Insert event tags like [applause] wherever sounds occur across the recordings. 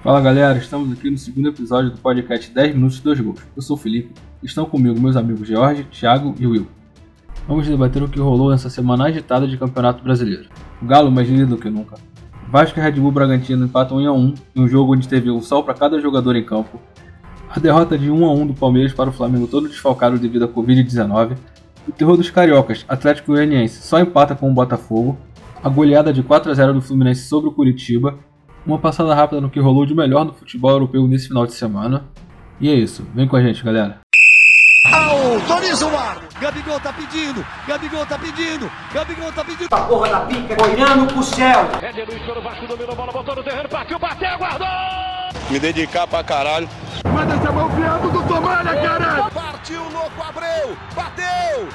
Fala galera, estamos aqui no segundo episódio do podcast 10 Minutos e 2 Gols. Eu sou o Felipe, estão comigo meus amigos Jorge, Thiago e Will. Vamos debater o que rolou nessa semana agitada de Campeonato Brasileiro. O Galo mais líder do que nunca. Vasco e Red Bull Bragantino empatam 1 a 1 em um jogo onde teve um sol para cada jogador em campo. A derrota de 1 a 1 do Palmeiras para o Flamengo todo desfalcado devido à Covid-19. O terror dos cariocas, Atlético Goianiense só empata com o Botafogo. A goleada de 4 a 0 do Fluminense sobre o Curitiba uma passada rápida no que rolou de melhor no futebol europeu nesse final de semana. E é isso, vem com a gente, galera. Autoriza o ar! Gabigol tá pedindo, Gabigol tá pedindo, Gabigol tá pedindo. A porra da pica olhando pro céu. Éder Luiz o Vasco dominou a bola, botou no terreno, partiu, bateu, guardou! Me dedicar pra caralho. Manda essa mão criado do Tomalha, caralho! Partiu, louco, Abreu, bateu!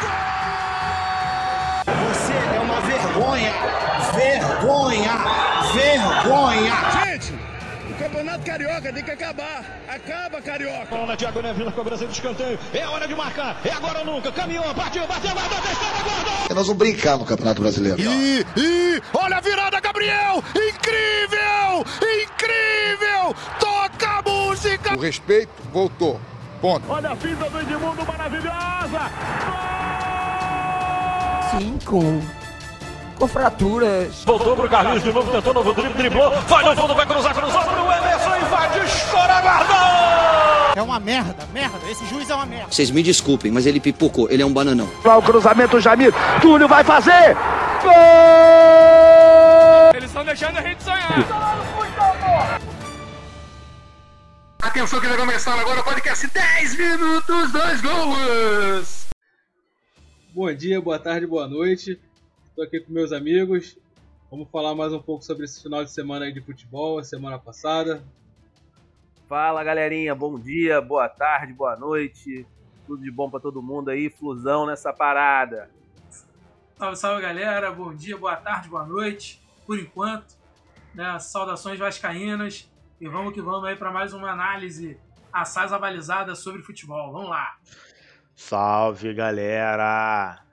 Gol! Você é uma vergonha! Vergonha! Vergonha! Gente, o Campeonato Carioca tem que acabar. Acaba, Carioca. Bola, Thiago Neves na cobrança de escanteio. É hora de marcar. É agora ou nunca. Caminhou, partiu, bateu, guardou, testou, guardou. Nós vamos brincar no Campeonato Brasileiro. E, e, olha a virada, Gabriel! Incrível! Incrível! Toca a música! O respeito voltou. Ponto. Olha a fita do Edmundo maravilhosa! Cinco com fraturas. Voltou pro Carlinhos de novo, tentou novo drible, driblou, vai no fundo, vai cruzar, cruzou pro Emerson, invade, estoura, guardou! É uma merda, merda, esse juiz é uma merda. Vocês me desculpem, mas ele pipocou, ele é um bananão. Lá o cruzamento, Jamir, Túlio vai fazer! Gol! Eles estão deixando a gente sonhar. Atenção que vai começar agora o podcast 10 minutos, 2 gols! Bom dia, boa tarde, boa noite. Estou aqui com meus amigos. Vamos falar mais um pouco sobre esse final de semana aí de futebol, a semana passada. Fala galerinha, bom dia, boa tarde, boa noite. Tudo de bom para todo mundo aí, flusão nessa parada. Salve, salve galera, bom dia, boa tarde, boa noite. Por enquanto, né, saudações vascaínas e vamos que vamos aí para mais uma análise assaz avalizada sobre futebol. Vamos lá. Salve galera!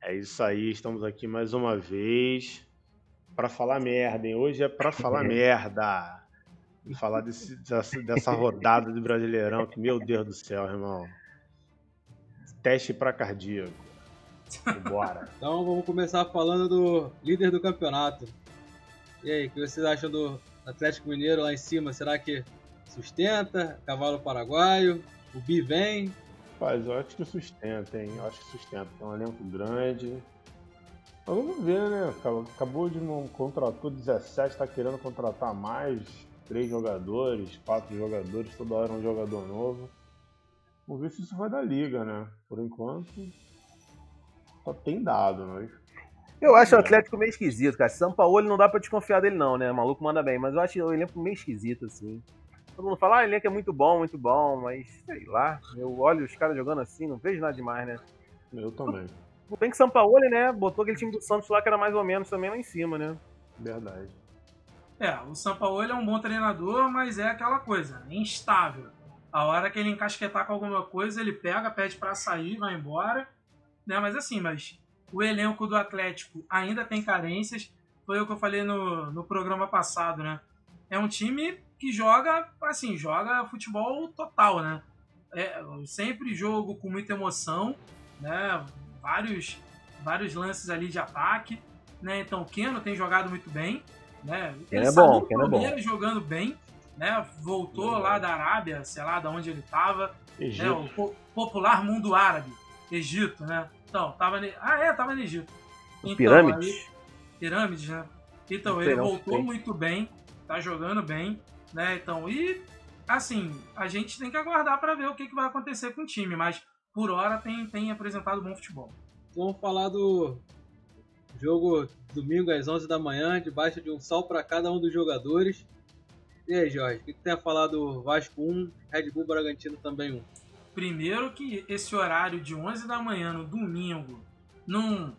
É isso aí, estamos aqui mais uma vez para falar merda, hein? Hoje é para falar [laughs] merda. Falar desse, dessa, dessa rodada do Brasileirão, que meu Deus do céu, irmão. Teste para cardíaco. Bora. [laughs] então vamos começar falando do líder do campeonato. E aí, o que vocês acham do Atlético Mineiro lá em cima? Será que sustenta? Cavalo paraguaio? O Bi vem? Rapaz, eu acho que sustenta, hein? Eu acho que sustenta. Tem um elenco grande. Mas vamos ver, né? Acabou de não contratou 17, tá querendo contratar mais. Três jogadores, quatro jogadores, toda hora um jogador novo. Vamos ver se isso vai dar liga, né? Por enquanto, só tem dado, mas. Eu acho o Atlético meio esquisito, cara. São Paulo não dá pra desconfiar dele, não, né? O maluco manda bem, mas eu acho o elenco meio esquisito, assim. Todo mundo fala, ah, o elenco é muito bom, muito bom, mas sei lá. Eu olho os caras jogando assim, não vejo nada demais, né? Eu também. Tudo bem que São Paulo, né? Botou aquele time do Santos lá que era mais ou menos também lá em cima, né? Verdade. É, o São Paulo é um bom treinador, mas é aquela coisa, é instável. A hora que ele encasquetar com alguma coisa, ele pega, pede para sair, vai embora. Né? Mas assim, mas o elenco do Atlético ainda tem carências. Foi o que eu falei no, no programa passado, né? É um time que joga, assim, joga futebol total, né? É, sempre jogo com muita emoção, né? Vários, vários lances ali de ataque, né? Então o Keno tem jogado muito bem, né? Ele é bom, Keno é bom. jogando bem, né? Voltou é lá da Arábia, sei lá, da onde ele estava, né? O po popular mundo árabe, Egito, né? Então, tava ne... Ah, é, tava no Egito. Então, pirâmides. Aí, pirâmides, né? Então, ele voltou muito bem, tá jogando bem, né? Então, e assim, a gente tem que aguardar para ver o que, que vai acontecer com o time, mas por hora tem, tem apresentado bom futebol. Vamos falar do jogo domingo às 11 da manhã, debaixo de um sol para cada um dos jogadores. E aí, Jorge, o que, que tem a falar do Vasco 1, Red Bull Bragantino também 1? Primeiro que esse horário de 11 da manhã no domingo, num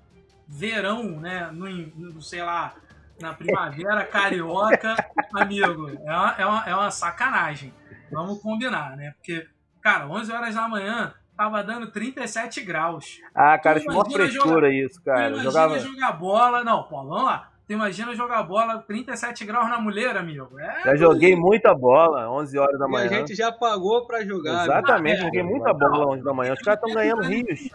verão, né, no sei lá, na primavera carioca, amigo, é uma, é, uma, é uma sacanagem. Vamos combinar, né? Porque, cara, 11 horas da manhã tava dando 37 graus. Ah, cara, é uma frescura jogar, isso, cara. Imagina Jogava... jogar bola. Não, pô, vamos lá. Tu imagina jogar bola 37 graus na mulher, amigo. É, já joguei muita bola, 11 horas da manhã. E a gente já pagou pra jogar. Exatamente, joguei muita bola 11 da manhã. Os caras estão ganhando rios,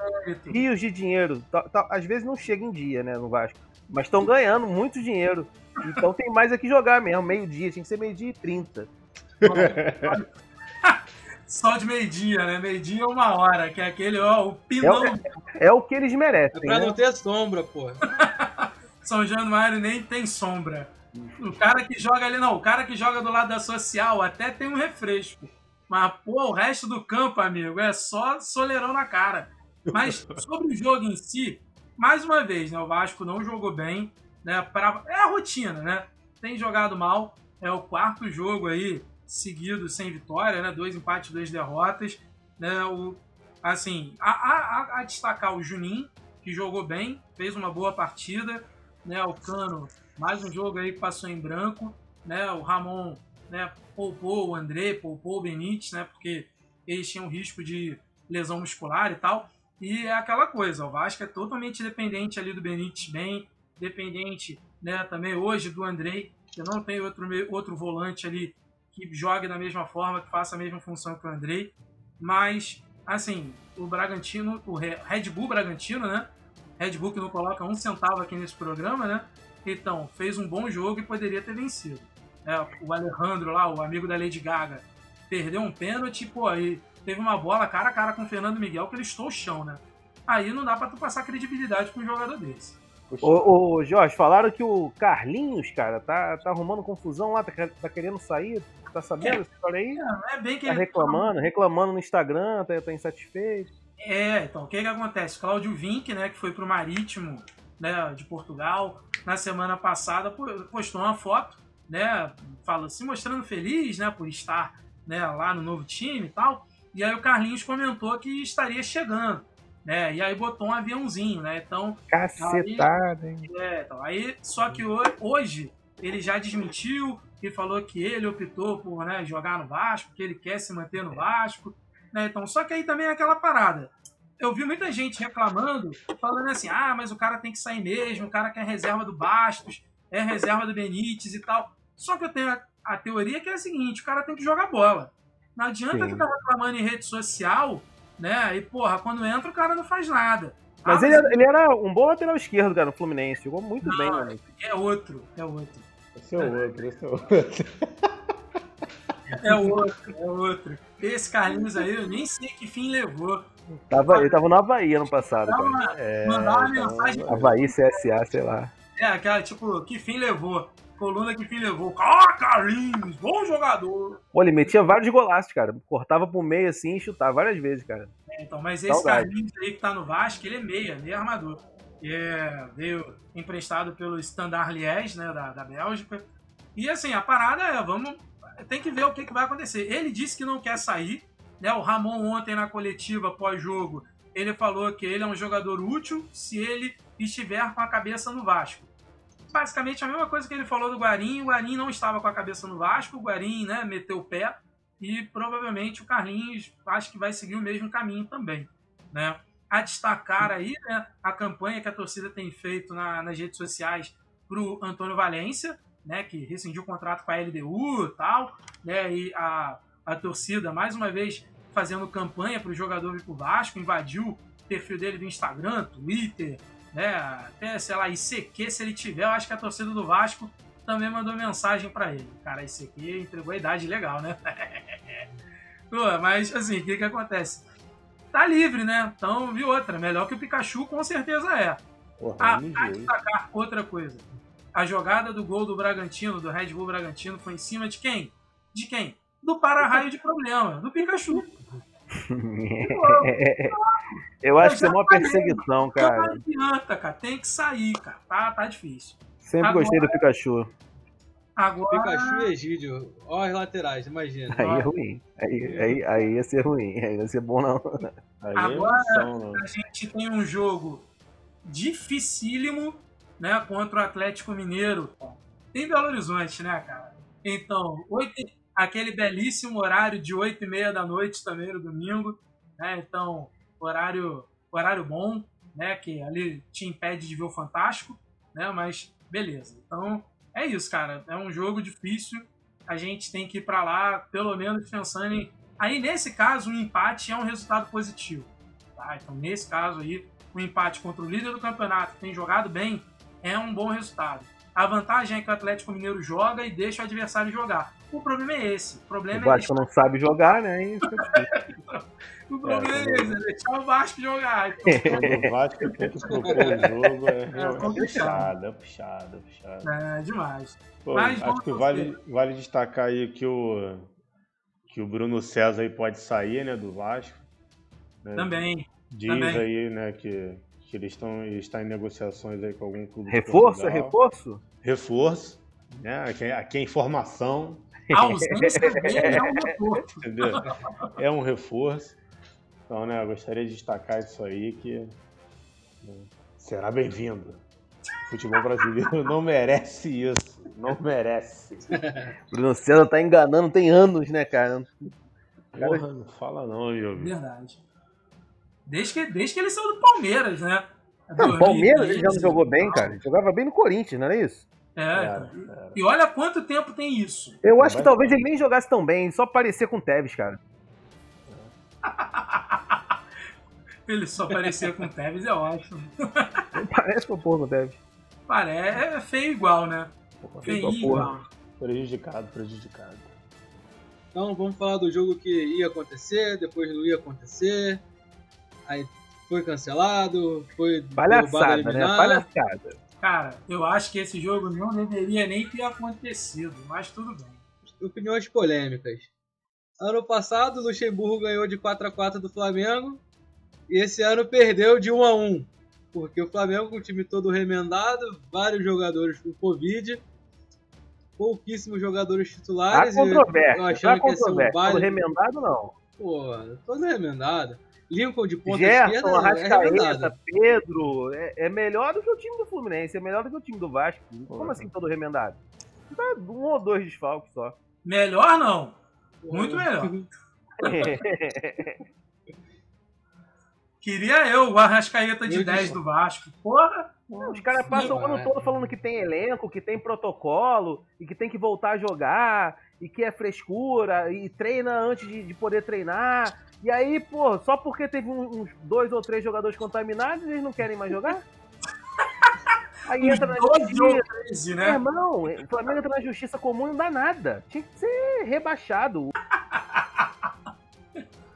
rios de dinheiro. Tá, tá, às vezes não chega em dia, né, no Vasco. Mas estão ganhando muito dinheiro. Então tem mais aqui jogar mesmo, meio-dia. Tinha que ser meio-dia e 30. [laughs] Só de meio-dia, né? Meio-dia uma hora, que é aquele, ó, o pinão. É, é, é o que eles merecem. É pra né? não ter sombra, pô. [laughs] São Januário nem tem sombra. O cara que joga ali, não, o cara que joga do lado da social até tem um refresco. Mas, pô, o resto do campo, amigo, é só soleirão na cara. Mas sobre o jogo em si, mais uma vez, né? O Vasco não jogou bem, né? Pra... É a rotina, né? Tem jogado mal. É o quarto jogo aí seguido sem vitória, né? Dois empates, duas derrotas. Né? O, assim, a, a, a destacar o Juninho, que jogou bem, fez uma boa partida né? O Cano, mais um jogo aí que passou em branco, né? O Ramon, né? Poupou o André, poupou o Benítez, né? Porque eles tinham risco de lesão muscular e tal. E é aquela coisa, o Vasco é totalmente dependente ali do Benítez bem, dependente, né? Também hoje do André, que não tem outro, outro volante ali que jogue da mesma forma, que faça a mesma função que o André. Mas, assim, o Bragantino, o Red Bull Bragantino, né? Red Bull que não coloca um centavo aqui nesse programa, né? Então, fez um bom jogo e poderia ter vencido. É, o Alejandro lá, o amigo da Lady Gaga, perdeu um pênalti, pô, aí teve uma bola cara a cara com o Fernando Miguel que ele estou o chão, né? Aí não dá pra tu passar credibilidade com um jogador desse. Ô, ô, Jorge, falaram que o Carlinhos, cara, tá, tá arrumando confusão lá, tá, tá querendo sair. Tá sabendo é, essa história aí? É, é bem que tá ele... reclamando, reclamando no Instagram, tá, tá insatisfeito. É, então, o que que acontece? Cláudio Vink, né, que foi pro Marítimo, né, de Portugal, na semana passada postou uma foto, né, fala, se mostrando feliz, né, por estar, né, lá no novo time e tal. E aí o Carlinhos comentou que estaria chegando, né, e aí botou um aviãozinho, né, então... Cacetada, hein? É, então, aí, só que hoje ele já desmentiu e falou que ele optou por, né, jogar no Vasco, que ele quer se manter no Vasco, né? Então, só que aí também é aquela parada. Eu vi muita gente reclamando, falando assim: ah, mas o cara tem que sair mesmo, o cara quer reserva do Bastos, é reserva do Benítez e tal. Só que eu tenho a, a teoria que é a seguinte: o cara tem que jogar bola. Não adianta Sim. ficar reclamando em rede social, né? E, porra, quando entra o cara não faz nada. Mas, ah, ele, mas... ele, era um bom lateral esquerdo, cara, no Fluminense. Jogou muito não, bem, mano. É outro, é outro. Esse é outro, esse é outro. É outro, é outro. Esse Carlinhos aí, eu nem sei que fim levou. Tava, ele tava no Havaí ano passado, cara. Uma, é, mandar uma mensagem. Havaí, CSA, sei lá. É, aquela, tipo, que fim levou? Coluna que fim levou. Ah, Carlinhos, bom jogador. Pô, ele metia vários golaços, cara. Cortava pro meio assim e chutava várias vezes, cara. É, então, mas esse Saudade. Carlinhos aí que tá no Vasco, ele é meia, meia armador. É, veio emprestado pelo Standard Liège, né, da, da Bélgica. E assim, a parada é, vamos tem que ver o que, que vai acontecer. Ele disse que não quer sair. Né? O Ramon, ontem na coletiva pós-jogo, ele falou que ele é um jogador útil se ele estiver com a cabeça no Vasco. Basicamente a mesma coisa que ele falou do Guarim. O Guarim não estava com a cabeça no Vasco. O Guarim né, meteu o pé. E provavelmente o Carlinhos acho que vai seguir o mesmo caminho também. Né? A destacar aí né, a campanha que a torcida tem feito na, nas redes sociais para o Antônio Valência, né, que rescindiu o contrato com a LDU e tal, né, e a, a torcida, mais uma vez, fazendo campanha para o jogador vir para o Vasco, invadiu o perfil dele do Instagram, Twitter, né, até, sei lá, ICQ, se ele tiver, eu acho que a torcida do Vasco também mandou mensagem para ele. Cara, ICQ entregou a idade legal, né? [laughs] Pô, mas, assim, o que que acontece? Tá livre, né? Então, vi outra. Melhor que o Pikachu, com certeza é. Porra, ah, a destacar outra coisa a jogada do gol do Bragantino, do Red Bull Bragantino, foi em cima de quem? De quem? Do para-raio de problema, do Pikachu. [laughs] Eu acho que é uma perseguição, cara. Não adianta, cara. Tem que sair, cara. Tá, tá difícil. Sempre agora, gostei do Pikachu. Agora... Pikachu e Egídio. Ó as laterais, imagina. Aí é ruim. Aí, aí, aí ia ser ruim. Aí ia ser bom, não. Aí agora é emoção, a gente tem um jogo dificílimo né, contra o Atlético Mineiro em Belo Horizonte, né, cara? Então, 8, aquele belíssimo horário de 8 e meia da noite também no domingo, né? Então, horário, horário bom, né? Que ali te impede de ver o Fantástico, né? Mas Beleza. Então, é isso, cara. É um jogo difícil. A gente tem que ir para lá, pelo menos pensando em. Aí, nesse caso, um empate é um resultado positivo. Tá? Então, nesse caso aí, um empate contra o líder do campeonato, que tem jogado bem, é um bom resultado. A vantagem é que o Atlético Mineiro joga e deixa o adversário jogar. O problema é esse. O problema o Vasco é não sabe jogar, né? Isso [laughs] o problema é, é esse, é deixar o Vasco jogar. Então, [laughs] o Vasco tem que propor o jogo é, é, é puxado, é puxado, é puxado. É, demais. Pô, Mas, acho que vale, vale destacar aí que o, que o Bruno César aí pode sair, né, do Vasco. Né? Também. Diz também. aí, né, que, que eles estão está em negociações aí com algum clube. Reforço? É reforço? Reforço. Né? Aqui, aqui é informação. A ausência dele é um reforço. Entendeu? É um reforço. Então, né, eu gostaria de destacar isso aí que né, será bem-vindo. O futebol brasileiro não merece isso. Não merece. [laughs] Bruno César tá enganando tem anos, né, cara? Porra, não fala não, meu Verdade. Desde que, desde que ele saiu do Palmeiras, né? Não, Palmeiras ele já não jogou bem, cara. Ele jogava bem no Corinthians, não era isso? É, era, era. e olha quanto tempo tem isso. Eu acho que talvez ele nem jogasse tão bem, só parecia com o Tevez, cara. [laughs] ele só parecia com o Tevez, é ótimo. Parece com o porra com o Tevez. Parece, é feio igual, né? Feio igual. Prejudicado, prejudicado. Então vamos falar do jogo que ia acontecer, depois não ia acontecer. Aí foi cancelado, foi Palhaçada, né? Palhaçada. Cara, eu acho que esse jogo não deveria nem ter acontecido, mas tudo bem. Opiniões polêmicas. Ano passado, o Luxemburgo ganhou de 4 a 4 do Flamengo e esse ano perdeu de 1 a 1 porque o Flamengo com o time todo remendado, vários jogadores com Covid, pouquíssimos jogadores titulares. Há controvérsia, eu achando que ia ser um baile... remendado não. Pô, todo remendado. Lincoln de ponta Gerson, esquerda Arrascaeta, é Pedro, é, é, melhor do que o time do Fluminense, é melhor do que o time do Vasco. Como assim todo remendado? Um ou dois desfalques só. Melhor não. Muito melhor. [laughs] Queria eu o Arrascaeta de eu 10 do Vasco. Porra! Os caras passam o ano todo falando que tem elenco, que tem protocolo, e que tem que voltar a jogar, e que é frescura, e treina antes de, de poder treinar. E aí, pô, só porque teve uns dois ou três jogadores contaminados, eles não querem mais jogar? [laughs] Aí entra na justiça. né? Irmão, o Flamengo entra na justiça comum e não dá nada. Tinha que ser rebaixado. [laughs]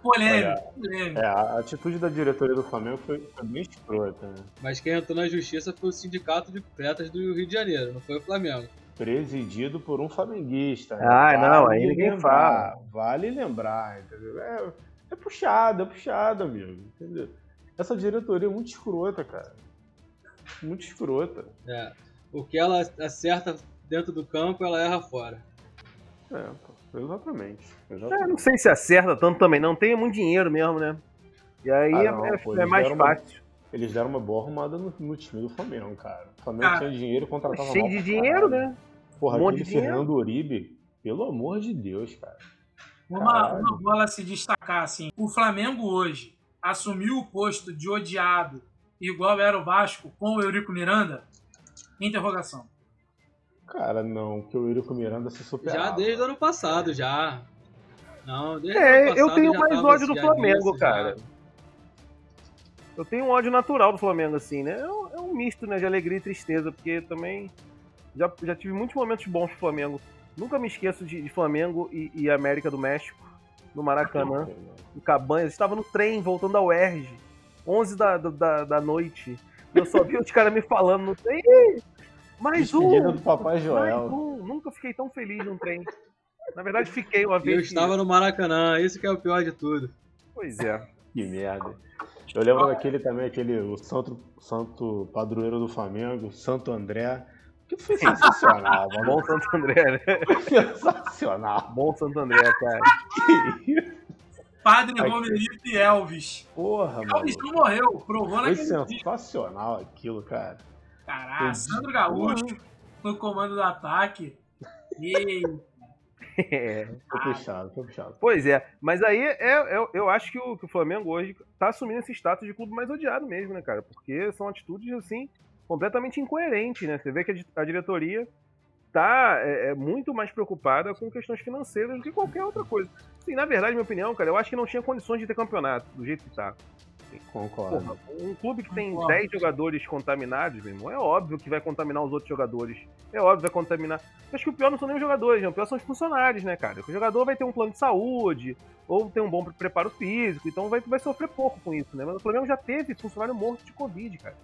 Polêmico, É, a atitude da diretoria do Flamengo foi, foi bem escrota, né? Mas quem entrou na justiça foi o Sindicato de Atletas do Rio de Janeiro, não foi o Flamengo. Presidido por um flamenguista. Ah, vale não, aí ninguém lembrar, fala. Vale lembrar, entendeu? É, é puxado, é puxado, amigo, entendeu? Essa diretoria é muito escrota, cara. Muito escrota. É. O que ela acerta dentro do campo, ela erra fora. É, pô. Exatamente. exatamente. É, não sei se acerta tanto também, não. Tem muito dinheiro mesmo, né? E aí ah, não, é, pô, é mais fácil. Uma, eles deram uma boa arrumada no, no, time do Flamengo, cara. O Flamengo ah, tinha dinheiro e contratava Cheio de dinheiro, né? Porra, um monte de Fernando Uribe, pelo amor de Deus, cara. Uma, uma bola se destacar, assim. O Flamengo hoje assumiu o posto de odiado, igual era o Vasco, com o Eurico Miranda? Interrogação. Cara, não, que o Eurico Miranda se superava. Já desde o ano passado, já. Não, desde é, ano passado eu tenho mais ódio do Flamengo, cara. Já. Eu tenho um ódio natural do Flamengo, assim, né? É um, é um, misto né, de alegria e tristeza, porque também já, já tive muitos momentos bons pro Flamengo. Nunca me esqueço de, de Flamengo e, e, América do México, no Maracanã, em Cabanhas. Estava no trem, voltando ao UERJ, 11 da, da, da noite. E eu só vi os caras me falando no trem. Mais um! do Papai Joel. Mais um! Nunca fiquei tão feliz num trem. Na verdade, fiquei uma vez. Eu que... estava no Maracanã, esse que é o pior de tudo. Pois é. Que merda. Eu lembro daquele também, aquele, o santo, santo padroeiro do Flamengo, Santo André. Que foi sensacional, mano. Bom Santo André, né? sensacional. Bom Santo André, cara. Padre Romerito e Elvis. Porra, mano. Elvis não morreu, provou naquele Foi sensacional dia. aquilo, cara. Caralho, Sandro Gaúcho no comando do ataque. E... [laughs] É, foi puxado, foi puxado. Pois é, mas aí é, é, eu acho que o, que o Flamengo hoje tá assumindo esse status de clube mais odiado mesmo, né, cara? Porque são atitudes assim completamente incoerente, né? Você vê que a diretoria tá é, é, muito mais preocupada com questões financeiras do que qualquer outra coisa. Sim, na verdade, minha opinião, cara, eu acho que não tinha condições de ter campeonato do jeito que tá. Concordo. Porra, um clube que tem 10 jogadores contaminados, meu irmão, é óbvio que vai contaminar os outros jogadores. É óbvio que vai contaminar. Acho que o pior não são nem os jogadores, né? o pior são os funcionários, né, cara? O jogador vai ter um plano de saúde, ou tem um bom preparo físico, então vai, vai sofrer pouco com isso, né? Mas o Flamengo já teve funcionário morto de Covid, cara.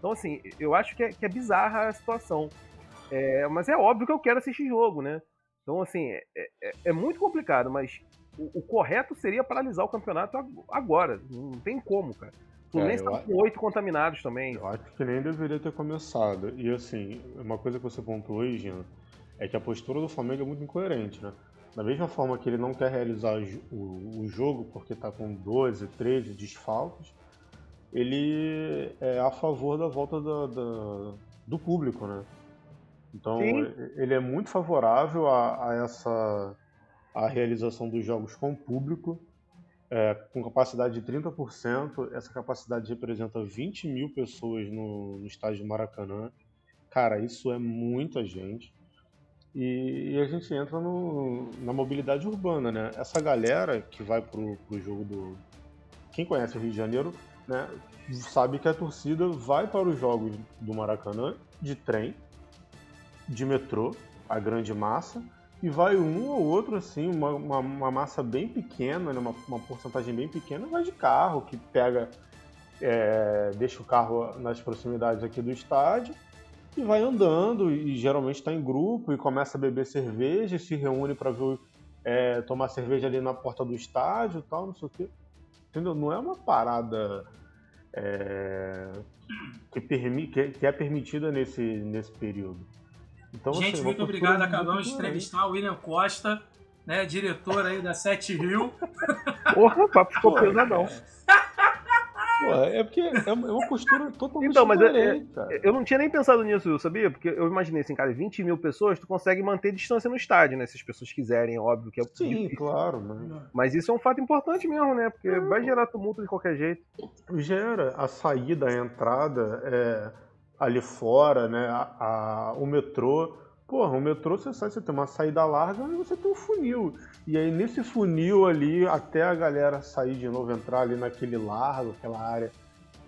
Então, assim, eu acho que é, que é bizarra a situação. É, mas é óbvio que eu quero assistir jogo, né? Então, assim, é, é, é muito complicado, mas o, o, correto seria paralisar o campeonato agora. Não tem como, cara. O Fluminense é, tá com oito contaminados também. Eu acho que nem deveria ter começado. E assim, uma coisa que você pontuou aí, Gino, é que a postura do Flamengo é muito incoerente, né? Da mesma forma que ele não quer realizar o, o jogo porque está com 12, 13 desfalques, ele é a favor da volta da, da, do público, né? Então Sim. ele é muito favorável a, a essa a realização dos jogos com público, é, com capacidade de 30%. Essa capacidade representa 20 mil pessoas no, no estádio Maracanã. Cara, isso é muita gente. E, e a gente entra no, na mobilidade urbana, né? Essa galera que vai pro, pro jogo do. Quem conhece o Rio de Janeiro, né? Sabe que a torcida vai para os jogos do Maracanã de trem, de metrô, a grande massa, e vai um ou outro, assim, uma, uma, uma massa bem pequena, né, uma, uma porcentagem bem pequena, vai de carro, que pega, é, deixa o carro nas proximidades aqui do estádio e vai andando, e geralmente está em grupo, e começa a beber cerveja, se reúne para ver é, tomar cerveja ali na porta do estádio tal, não sei o quê. Entendeu? Não é uma parada é, que, permi que, que é permitida nesse, nesse período. Então, Gente, assim, muito obrigado. Acabamos de entrevistar o William Costa, né, diretor aí da Sete Rio. Porra, o papo ficou pesadão. Pô, é porque é uma postura totalmente Então, mas é, é, eu não tinha nem pensado nisso, sabia? Porque eu imaginei assim, cara, 20 mil pessoas, tu consegue manter distância no estádio, né? Se as pessoas quiserem, óbvio que é Sim, difícil. claro. Mas... mas isso é um fato importante mesmo, né? Porque é. vai gerar tumulto de qualquer jeito. Gera. A saída, a entrada, é ali fora, né? A, a, o metrô. Porra, o metrô você sai, você tem uma saída larga e você tem um funil. E aí nesse funil ali, até a galera sair de novo, entrar ali naquele largo, aquela área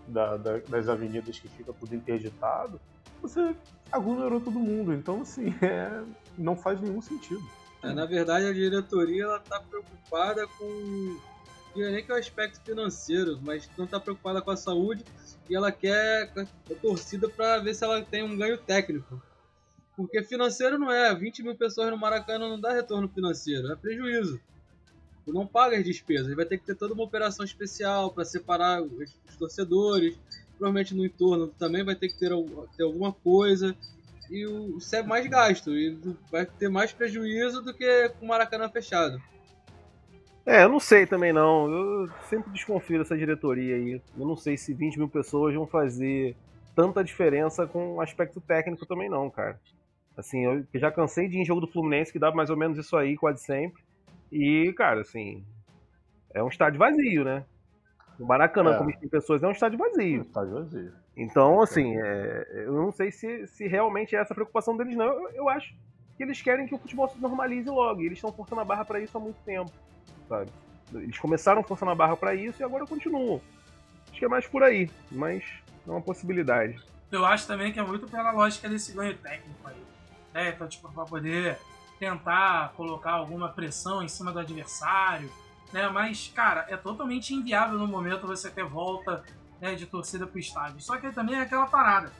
da, da, das avenidas que fica tudo interditado, você aglomerou todo mundo. Então, assim, [laughs] é, não faz nenhum sentido. É, na verdade, a diretoria ela tá preocupada com. Não é nem que é o aspecto financeiro, mas não está preocupada com a saúde e ela quer a torcida para ver se ela tem um ganho técnico. Porque financeiro não é, 20 mil pessoas no Maracanã não dá retorno financeiro, é prejuízo. Tu não paga as despesas, vai ter que ter toda uma operação especial para separar os, torcedores. Provavelmente no entorno também vai ter que ter, ter alguma coisa. E o, isso é mais gasto, e vai ter mais prejuízo do que com o Maracanã fechado. É, eu não sei também não. Eu sempre desconfio dessa diretoria aí. Eu não sei se 20 mil pessoas vão fazer tanta diferença com o aspecto técnico também não, cara. Assim, eu já cansei de ir em jogo do Fluminense que dá mais ou menos isso aí quase sempre. E, cara, assim, é um estádio vazio, né? O Maracanã, é. como tem pessoas, é um estádio vazio. É um estádio vazio. Então, assim, é, eu não sei se, se realmente é essa a preocupação deles, não. Eu, eu acho que eles querem que o futebol se normalize logo. E eles estão forçando a barra para isso há muito tempo sabe? Eles começaram forçando a barra para isso e agora continuam. Acho que é mais por aí, mas é uma possibilidade. Eu acho também que é muito pela lógica desse ganho técnico aí. Né? Então, tipo, pra poder tentar colocar alguma pressão em cima do adversário, né? Mas, cara, é totalmente inviável no momento você ter volta né, de torcida pro estádio. Só que também é aquela parada.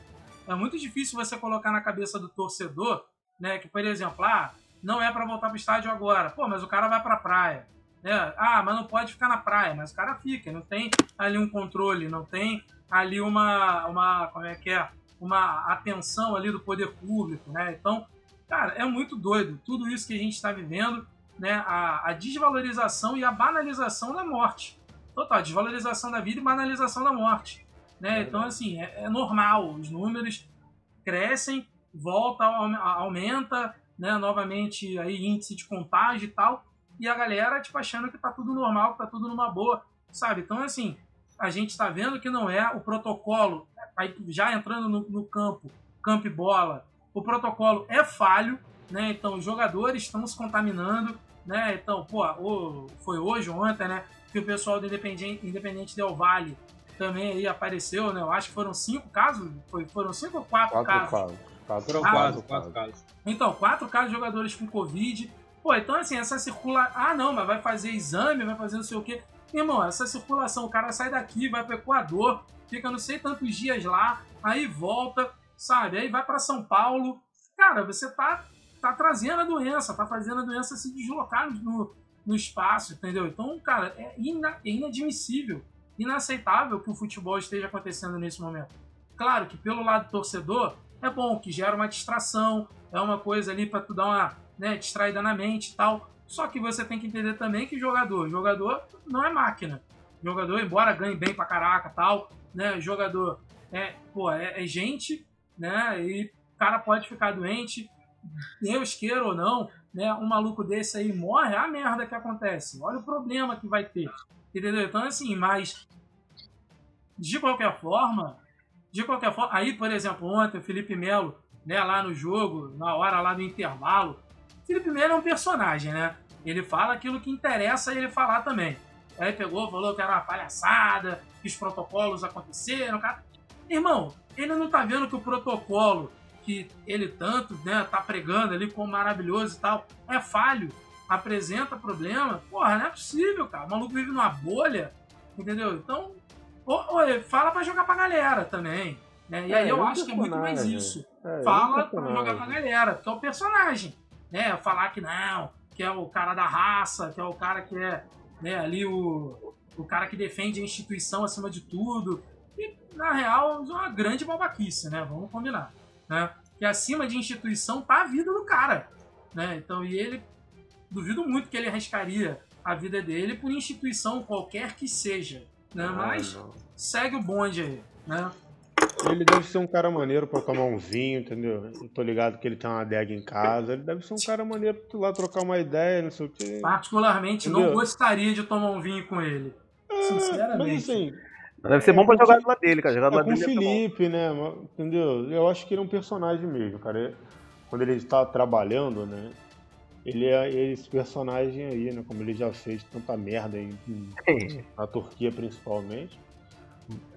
É muito difícil você colocar na cabeça do torcedor, né, que, por exemplo, ah, não é para voltar pro estádio agora. Pô, mas o cara vai pra praia. Né? Ah, mas não pode ficar na praia, mas o cara fica, não tem ali um controle, não tem ali uma, uma como é que é, uma atenção ali do poder público, né? Então, cara, é muito doido tudo isso que a gente está vivendo, né? A, a, desvalorização e a banalização da morte. Total, desvalorização da vida e banalização da morte, né? Então, assim, é, é normal, os números crescem, volta, aumenta, né? Novamente aí índice de contágio e tal, e a galera, tipo, achando que tá tudo normal, que tá tudo numa boa, sabe? Então, assim, a gente está vendo que não é o protocolo, aí já entrando no, no campo, campo e bola, o protocolo é falho, né? Então os jogadores estão se contaminando, né? Então, pô, foi hoje ou ontem, né? Que o pessoal do Independente, Independente Del Vale também aí apareceu, né? Eu acho que foram cinco casos, foi, foram cinco ou quatro, Quatro casos? Quatro, Foram quatro, quatro, quatro. quatro casos. Então, quatro casos de jogadores com Covid. Pô, então assim, essa circula. Ah, não, mas vai fazer exame, vai fazer não sei o quê. Irmão, essa circulação, o cara sai daqui, vai pro Equador, fica não sei tantos dias lá, aí volta, sabe? Aí vai para São Paulo. Cara, você tá, tá trazendo a doença, tá fazendo a doença se deslocar no, no espaço, entendeu? Então, cara, é, ina, é inadmissível, inaceitável que o futebol esteja acontecendo nesse momento. Claro que pelo lado do torcedor, é bom que gera uma distração, é uma coisa ali para tu dar uma né, distraída na mente e tal. Só que você tem que entender também que jogador, jogador não é máquina. Jogador, embora ganhe bem pra caraca tal, né? Jogador é, pô, é, é gente, né? E o cara pode ficar doente, Deus queira ou não, né? Um maluco desse aí morre, é a merda que acontece. Olha o problema que vai ter. Entendeu? Então, assim, mas de qualquer forma, de qualquer forma, aí, por exemplo, ontem o Felipe Melo, né, lá no jogo, na hora lá do intervalo, o Felipe Melo é um personagem, né? Ele fala aquilo que interessa ele falar também. Aí pegou, falou que era uma palhaçada, que os protocolos aconteceram, cara. Irmão, ele não tá vendo que o protocolo que ele tanto, né, tá pregando ali como maravilhoso e tal, é falho, apresenta problema. Porra, não é possível, cara. O maluco vive numa bolha, entendeu? Então, ou, ou, fala pra jogar pra galera também. Né? E aí É, eu é acho que é muito mais isso. É, é fala pra personagem. jogar pra galera, porque é o personagem. Né? Falar que não, que é o cara da raça, que é o cara que é né, ali o, o cara que defende a instituição acima de tudo. E, na real, é uma grande babaquice, né? Vamos combinar. Né? Que acima de instituição tá a vida do cara. Né? Então, e ele, duvido muito que ele arriscaria a vida dele por instituição qualquer que seja. Né? Ah, Mas segue o bonde aí. Né? Ele deve ser um cara maneiro pra tomar um vinho, entendeu? Eu tô ligado que ele tem uma adega em casa. Ele deve ser um cara maneiro pra tu lá trocar uma ideia, não sei o quê. Particularmente, não Entendeu? gostaria de tomar um vinho com ele. Sinceramente. Mas assim, Deve ser bom pra jogar do lado dele, cara. Jogar do é lado com o ser bom. Felipe, né? Entendeu? Eu acho que ele é um personagem mesmo, cara. Quando ele está trabalhando, né? Ele é esse personagem aí, né? Como ele já fez tanta merda em- [laughs] na Turquia, principalmente.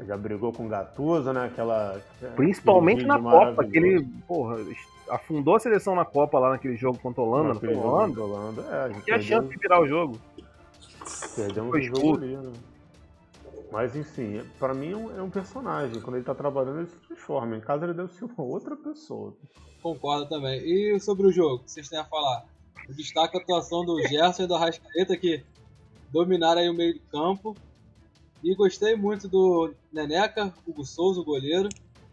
Já brigou com o Gattuso, né? Aquela. Principalmente na Copa, aquele, porra, afundou a seleção na Copa lá naquele jogo contra a Holanda, Naquele jogo Holanda? contra a Holanda, é, a gente Tinha perdeu- chance de virar o jogo. Perdemos o jogo ali, né? Mas enfim, pra mim é um, é um personagem. Quando ele tá trabalhando, ele se transforma. Em casa ele deve ser uma outra pessoa. Concordo também. E sobre o jogo, o que vocês têm a falar? Eu destaco a atuação do Gerson e do Arrascaeta, que dominaram aí o meio de campo. E gostei muito do Neneca, Hugo Souza, o goleiro.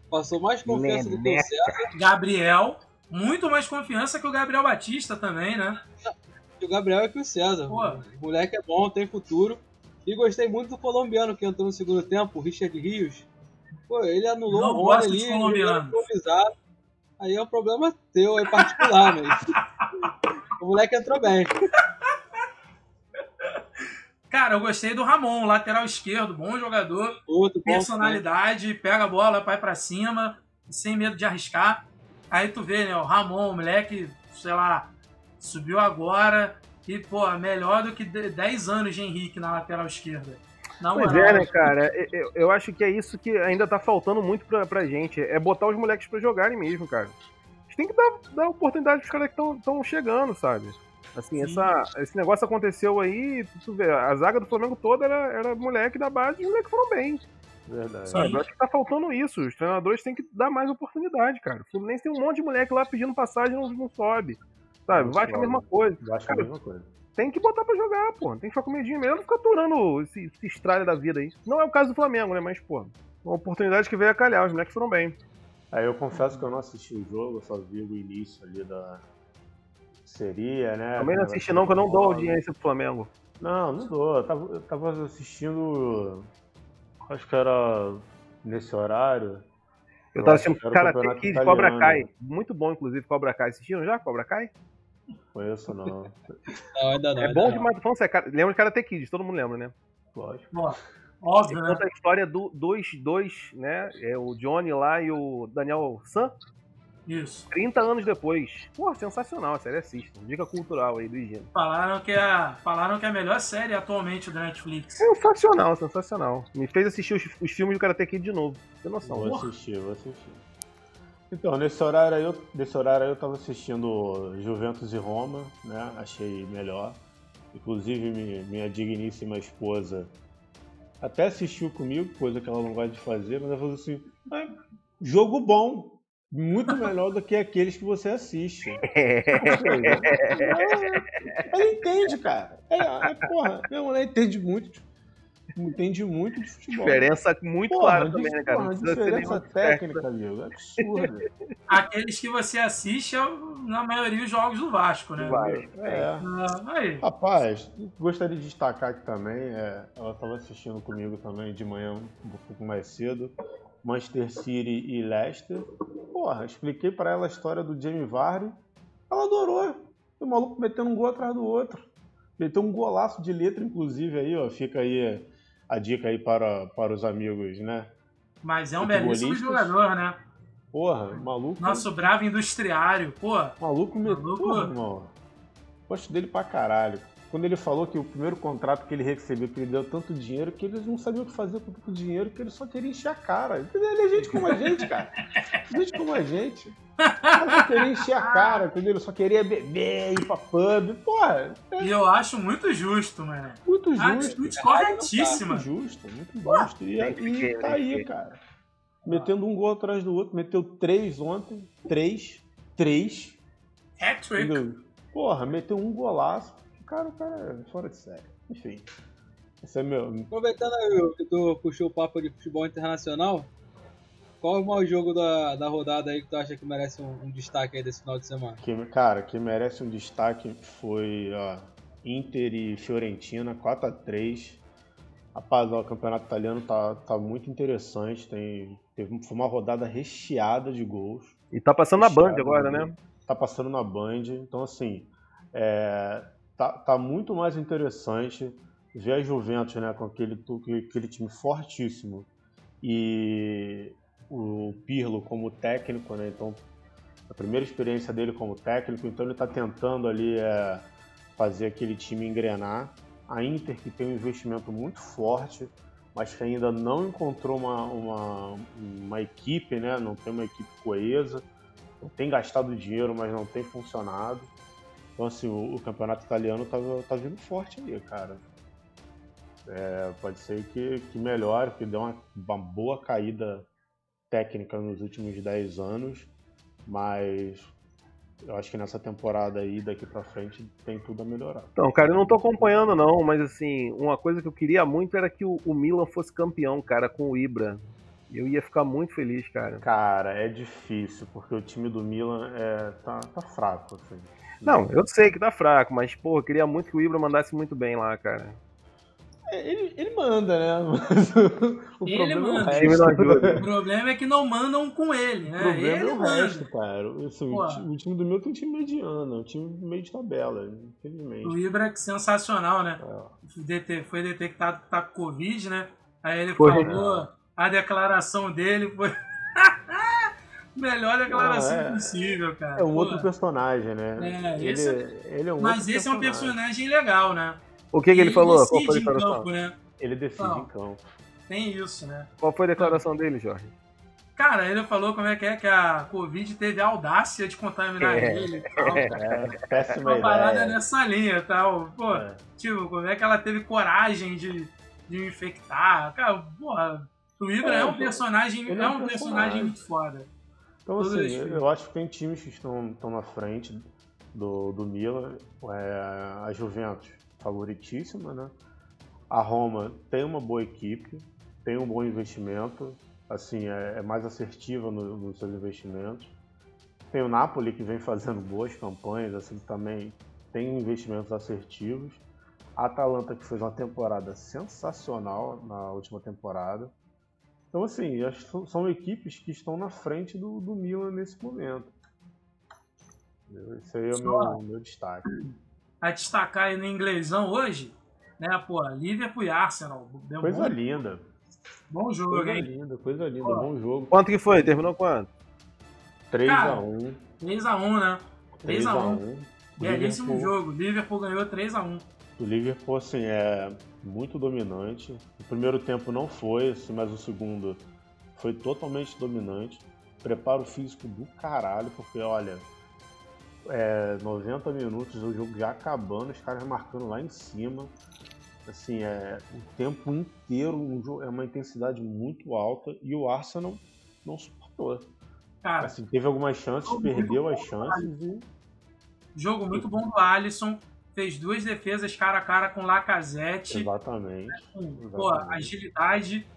Passou mais confiança do que o Neneca. César. Gabriel, muito mais confiança que o Gabriel Batista também, né? E o Gabriel é que o César. O moleque é bom, tem futuro. E gostei muito do colombiano que entrou no segundo tempo, o Richard Rios. Pô, ele anulou Não o Rony gosto ali, de ele colombiano. improvisado. Aí é um problema teu, é particular, mas. [laughs] o moleque entrou bem. Cara, eu gostei do Ramon, lateral esquerdo, bom jogador. Outro bom personalidade, pega a bola, vai pra cima, sem medo de arriscar. Aí tu vê, né, o Ramon, o moleque, sei lá, subiu agora e, pô, melhor do que de- 10 anos de Henrique na lateral esquerda. Na Pois é, né, cara? Eu, eu acho que é isso que ainda tá faltando muito pra, pra gente. É botar os moleques pra jogarem mesmo, cara. A gente tem que dar, dar oportunidade pros caras que estão chegando, sabe? Assim, essa, esse negócio aconteceu aí, tu vê, a zaga do Flamengo toda era, era moleque da base e os moleques foram bem. Verdade. Sabe? Eu acho que tá faltando isso. Os treinadores têm que dar mais oportunidade, cara. O Fluminense tem um monte de moleque lá pedindo passagem e não, não sobe. Sabe? Não Vasco é a mesma coisa. Vasco é a mesma coisa. tem que botar pra jogar, pô. Tem que ficar com medinho mesmo, não ficar aturando esse, esse estralho da vida aí. Não é o caso do Flamengo, né? Mas, pô, uma oportunidade que veio a calhar, os moleques foram bem. Aí eu confesso que eu não assisti o jogo, eu só vi o início ali da. Seria, né? Também não assisti não, que eu não dou audiência pro Flamengo. Não, não dou. Eu tava, eu tava assistindo. Acho que era nesse horário. Eu tava acho assistindo Karate Kid, italiano. Cobra Kai. Muito bom, inclusive, Cobra Kai. Assistiram já Cobra Kai? Conheço não. Não, ainda não. é ainda bom não. demais. Falando sério, cara, lembra de Karate Kid, todo mundo lembra, né? Lógico. Ó, Óbvio, né? conta a história do, dos dois, né? É o Johnny lá e o Daniel San. Isso. 30 anos depois. Pô, sensacional, série assista. Dica cultural aí do Higino. Falaram que, é, falaram que é a melhor série atualmente da Netflix. Sensacional, sensacional. Me fez assistir os, os filmes do Karate Kid de novo. Tem noção. Vou assistir, vou assistir. Então, nesse horário aí, eu, nesse horário aí eu tava assistindo Juventus e Roma, né? Achei melhor. Inclusive, mi- minha digníssima esposa até assistiu comigo, coisa que ela não gosta de fazer, mas ela falou assim: "Ah, jogo bom, muito melhor do que aqueles que você assiste. Seja, ela, ela entende, cara. Ela, é, porra, minha mulher entende muito, de- entende muito de futebol. Diferença muito Porra, clara também, né, cara? Porra, diferença técnica, amigo. É absurdo. Aqueles que você assiste, é, na maioria, os jogos do Vasco, né? É. Ah, aí. Rapaz, gostaria de destacar aqui também, é, ela estava assistindo comigo também de manhã, um pouco mais cedo, Manchester City e Leicester. Porra, expliquei para ela a história do Jamie Vardy, ela adorou. O maluco metendo um gol atrás do outro. Meteu um golaço de letra, inclusive, aí, ó. Fica aí a dica aí para, para os amigos, né? Mas é um belíssimo jogador, né? Porra, maluco. Nosso bravo industriário, pô. Maluco. Maluco. Porra, irmão. Gosto dele pra caralho. Quando ele falou que o primeiro contrato que ele recebeu, que ele deu tanto dinheiro, que eles não sabiam o que fazer com tanto dinheiro, que ele só queria encher a cara. Ele é gente como a gente, cara. Gente como a gente. Ele só queria encher a cara, entendeu? Ele só queria beber, ir pra pub. Porra, E eu acho muito justo, mano. muito justo. Atitude corretíssima. Muito justo, muito justo. E, e tá aí, cara. Metendo um gol atrás do outro. Meteu três ontem. Três. Três. Hat-trick. Porra, meteu um golaço. O cara, o cara é fora de série. Enfim. Esse é meu. Aproveitando aí que tu puxou o papo de futebol internacional, qual é o maior jogo da, da rodada aí que tu acha que merece um, um destaque aí desse final de semana? Que, cara, que merece um destaque foi ó, Inter e Fiorentina, 4x3. Rapaz, ó, o campeonato italiano tá, tá muito interessante. Tem, teve, foi uma rodada recheada de gols. E tá passando na Band Recheada agora, né? Tá passando na Band. Então, assim, é, tá, tá muito mais interessante ver a Juventus né, com aquele, aquele time fortíssimo e o Pirlo como técnico, né? Então, a primeira experiência dele como técnico, então ele está tentando ali é, fazer aquele time engrenar. A Inter que tem um investimento muito forte, mas que ainda não encontrou uma, uma, uma equipe, né? Não tem uma equipe coesa, tem gastado dinheiro, mas não tem funcionado. Então assim, o, o campeonato italiano tá, tá vindo forte aí, cara. É, pode ser que, que melhore, que dê uma, uma boa caída técnica nos últimos 10 anos, mas eu acho que nessa temporada aí, daqui pra frente, tem tudo a melhorar. Então, cara, eu não tô acompanhando não, mas assim, uma coisa que eu queria muito era que o, o Milan fosse campeão, cara, com o Ibra. Eu ia ficar muito feliz, cara. Cara, é difícil, porque o time do Milan é, tá, tá fraco, assim. Não, eu sei que tá fraco, mas, pô, eu queria muito que o Ibra mandasse muito bem lá, cara. É, Ele, ele manda, né? [laughs] Mas o, o Ele problema manda. é o time não [laughs] ajuda. resto. O problema é que não mandam com ele, O né? problema ele é o manda. resto, cara. Assim, o, o time do meu tem um time mediano, é um time meio de tabela, infelizmente. O Ibra, que sensacional, né? É. DT foi detectado que tá com Covid, né? Aí ele Foi. falou, a declaração dele foi. Melhor declaração Não, é- possível, cara. É um Pô, outro personagem, né? É, ele, esse- ele é um Mas esse é um personagem legal, né? O que, que ele falou? Qual foi a declaração? campo, né? Ele decide Não. em campo. Tem isso, né? Qual foi a declaração dele, Jorge? Cara, ele falou como é que é que a Covid teve a audácia de contaminar É. ele e tal. [laughs] É, péssima Uma parada nessa linha e tal. Pô, É. tipo, como é que ela teve coragem de, de infectar? Cara, porra, o Ibra é, É, um personagem, ele é é um personagem personagem. muito foda. Então, Todos assim, eu acho que tem times que estão, estão na frente do, do Milan. É, a Juventus, favoritíssima, né? A Roma tem uma boa equipe, tem um bom investimento, assim, é, é mais assertiva no- nos seus investimentos. Tem o Napoli, que vem [laughs] fazendo boas campanhas, assim, também tem investimentos assertivos. A Atalanta, que fez uma temporada sensacional na última temporada. Então, assim, acho que são, equipes que estão na frente do, do Milan nesse momento. Esse aí é o meu, meu destaque. A destacar aí no inglesão hoje, Né, pô, Liverpool e Arsenal. Deu Coisa bom, linda. Bom jogo, Coisa hein? linda, coisa linda, Pô. bom jogo. Quanto que foi? Terminou quanto? 3x1. 3x1, né? 3x1. 3x1. Belíssimo jogo. Liverpool ganhou 3x1. O Liverpool, assim, é muito dominante. O primeiro tempo não foi, assim, mas o segundo foi totalmente dominante. Preparo físico do caralho, porque, olha, é 90 minutos, o jogo já acabando, os caras marcando lá em cima. Assim, é o tempo inteiro, um jogo, é uma intensidade muito alta e o Arsenal não suportou. Cara, Assim, teve algumas chances, perdeu as chances e jogo muito bom do Alisson. Fez duas defesas cara a cara com Lacazette. Exatamente. Pô, exatamente. agilidade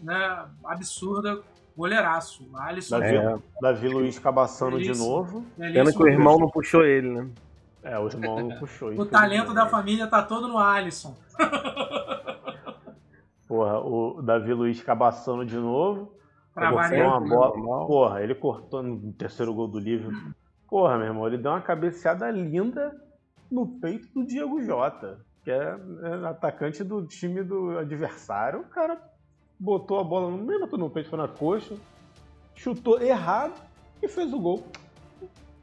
né, absurda. Goleiraço. O Alisson. Davi, É. Davi Luiz cabaçando de Belíssimo. novo. Pena que o irmão não puxou ele, né? É, o irmão não puxou. O talento da família tá todo no Alisson. Porra, o Davi Luiz cabaçando de novo. Pra uma bola. Porra, ele cortou no terceiro gol do Liverpool. Porra, meu irmão, ele deu uma cabeceada linda no peito do Diego Jota, que é, é atacante do time do adversário. O cara botou a bola no meio no peito, foi na coxa, chutou errado e fez o gol.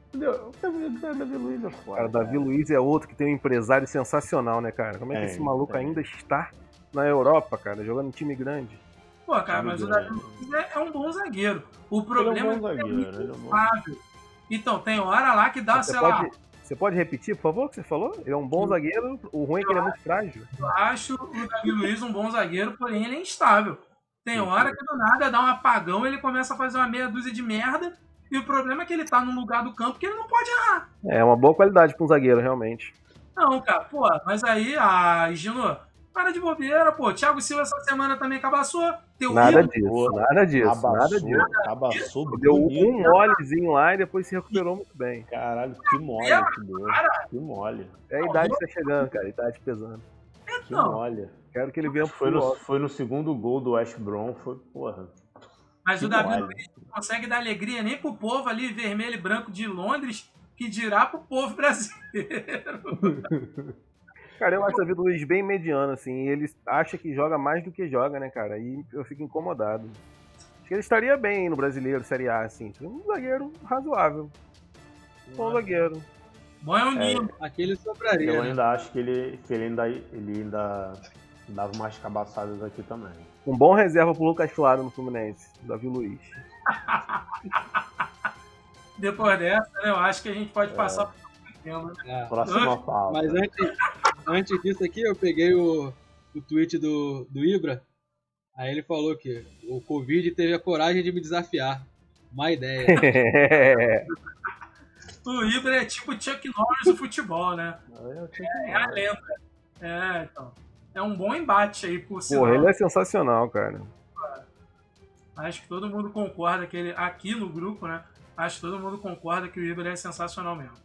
Entendeu? O Davi, Luiz é foda. Cara, Davi Luiz é outro que tem um empresário sensacional, né, cara? Como é que esse maluco tem. ainda está na Europa, cara, jogando em time grande? Pô, cara, mas o Davi Luiz é, é um bom zagueiro. O problema Ele é um bom é que é zagueiro, muito ele é um bom- instável. Então, tem hora lá que dá, Você sei lá, pode, você pode repetir, por favor, o que você falou? Ele é um bom zagueiro, o ruim é que ele é muito frágil. eu acho o Davi Luiz um bom zagueiro, porém ele é instável. Tem hora que do nada dá um apagão, ele começa a fazer uma meia dúzia de merda, e o problema é que ele tá num lugar do campo que ele não pode errar. É uma boa qualidade para um zagueiro, realmente. Não, cara, pô, mas aí, a Gino, para de bobeira, pô. Thiago Silva essa semana também cabaçou. Teu Nada ídolo, disso, nada disso, Abaçou, nada disso. abaçou Deu bonito. um molezinho lá e depois se recuperou muito bem. Caralho, que mole que deu. Que mole. É a idade que tá chegando, cara, a idade pesando. Que Não. mole. Quero que ele venha pro Foi no, futebol. foi no segundo gol do West Brom, foi, porra. Mas que o Davi. Luiz não consegue dar alegria nem pro povo ali vermelho e branco de Londres, que dirá pro povo brasileiro. [laughs] Cara, eu acho o Davi Luiz bem mediano, assim. Ele acha que joga mais do que joga, né, cara? E eu fico incomodado. Acho que ele estaria bem no brasileiro, Série A, assim. Um zagueiro razoável. Bom zagueiro. Bom é o Nino. Aquele sobraria. Eu né? ainda acho que ele, que ele ainda, ele ainda dava umas cabaçadas aqui também. Um bom reserva pro Lucas Claro no Fluminense, Davi Luiz. [laughs] Depois dessa, né, eu acho que a gente pode É. passar pro tema. né? É. Próxima pauta. Mas antes, antes disso aqui, eu peguei o, o tweet do, do Ibra. Aí ele falou que o Covid teve a coragem de me desafiar. Má ideia. [laughs] O Ibra é tipo Chuck Norris do futebol, né? É, que- é a lenda. É, então. É um bom embate aí, por sinal. Porra, ele é sensacional, cara. Acho que todo mundo concorda que ele, aqui no grupo, né? Acho que todo mundo concorda que o Ibra é sensacional mesmo.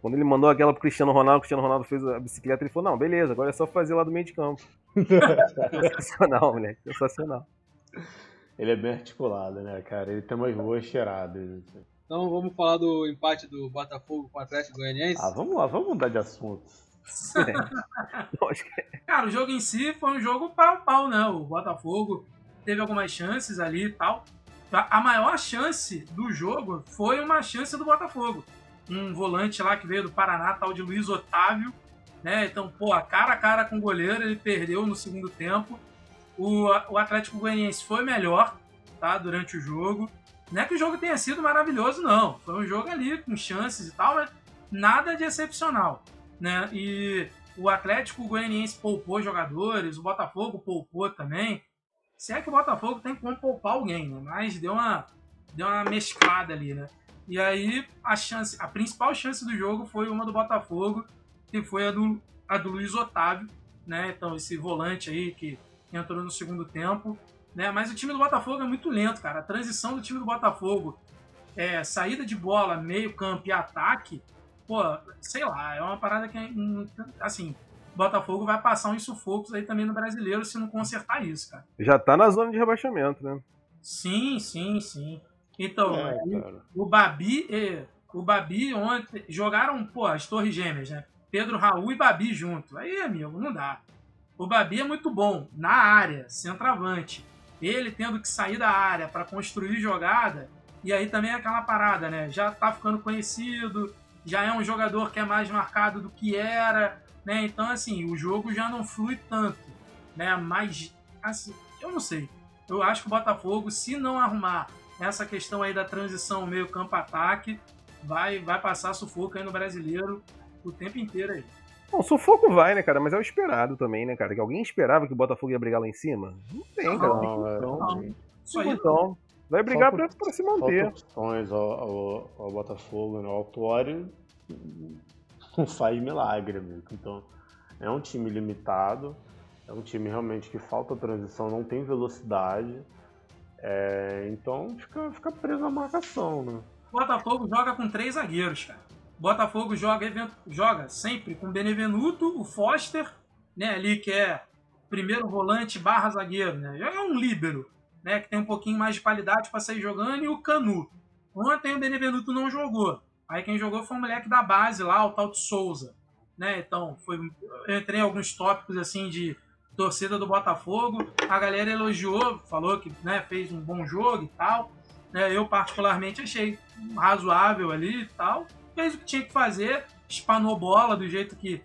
Quando ele mandou aquela pro Cristiano Ronaldo, o Cristiano Ronaldo fez a bicicleta, ele falou, não, beleza, agora é só fazer lá do meio de campo. [laughs] sensacional, moleque, sensacional. Ele é bem articulado, né, cara? Ele tem umas boas cheiradas. assim. Então vamos falar do empate do Botafogo com o Atlético Goianiense. Ah, vamos lá, vamos mudar de assunto. [laughs] Cara, o jogo em si foi um jogo pau a pau, né? O Botafogo teve algumas chances ali e tal. A maior chance do jogo foi uma chance do Botafogo. Um volante lá que veio do Paraná, tal de Luiz Otávio. Né? Então, pô, cara a cara com o goleiro, ele perdeu no segundo tempo. O, o Atlético Goianiense foi melhor tá, durante o jogo. Não é que o jogo tenha sido maravilhoso, não. Foi um jogo ali com chances e tal, mas nada de excepcional. Né? E o Atlético Goianiense poupou jogadores, o Botafogo poupou também. Se é que o Botafogo tem como poupar alguém, né? Mas deu uma, deu uma mesclada ali, né? E aí a chance, a principal chance do jogo foi uma do Botafogo, que foi a do, a do Luiz Otávio, né? Então esse volante aí que entrou no segundo tempo, né? Mas o time do Botafogo é muito lento, cara. A transição do time do Botafogo, é, saída de bola, meio campo e ataque, pô, sei lá, é uma parada que, hum, assim, o Botafogo vai passar uns sufocos aí também no brasileiro se não consertar isso, cara. Já tá na zona de rebaixamento, né? Sim, sim, sim. Então, É, cara. o Babi, o Babi ontem jogaram, pô, as Torres Gêmeas, né? Pedro Raul e Babi junto. Aí, amigo, não dá. O Babi é muito bom na área, centroavante. Ele tendo que sair da área para construir jogada, e aí também é aquela parada, né? Já tá ficando conhecido, já é um jogador que é mais marcado do que era, né? Então, assim, o jogo já não flui tanto, né? Mas, assim, eu não sei. Eu acho que o Botafogo, se não arrumar essa questão aí da transição meio campo-ataque, vai, vai passar sufoco aí no brasileiro o tempo inteiro aí. Bom, sufoco vai, né, cara? Mas é o esperado também, né, cara? Que alguém esperava que o Botafogo ia brigar lá em cima? Não tem, cara. Não, não, não. então, vai brigar pra, pra, se manter. opções ao, ao, ao, Botafogo, né? O Autuário não faz milagre, amigo. Então, é um time limitado, é um time realmente que falta transição, não tem velocidade. É, então, fica, fica preso na marcação, né? Botafogo joga com três zagueiros, cara. Botafogo joga, joga sempre com Benevenuto, o Foster, né, ali que é primeiro volante barra zagueiro, né? É um líbero, né, que tem um pouquinho mais de qualidade para sair jogando, e o Canu. Ontem o Benevenuto não jogou. Aí quem jogou foi o moleque da base lá, o tal de Souza. Né? Então, foi, eu entrei em alguns tópicos assim de torcida do Botafogo. A galera elogiou, falou que né, fez um bom jogo e tal. Né? Eu, particularmente, achei razoável ali e tal fez o que tinha que fazer, espanou bola do jeito que.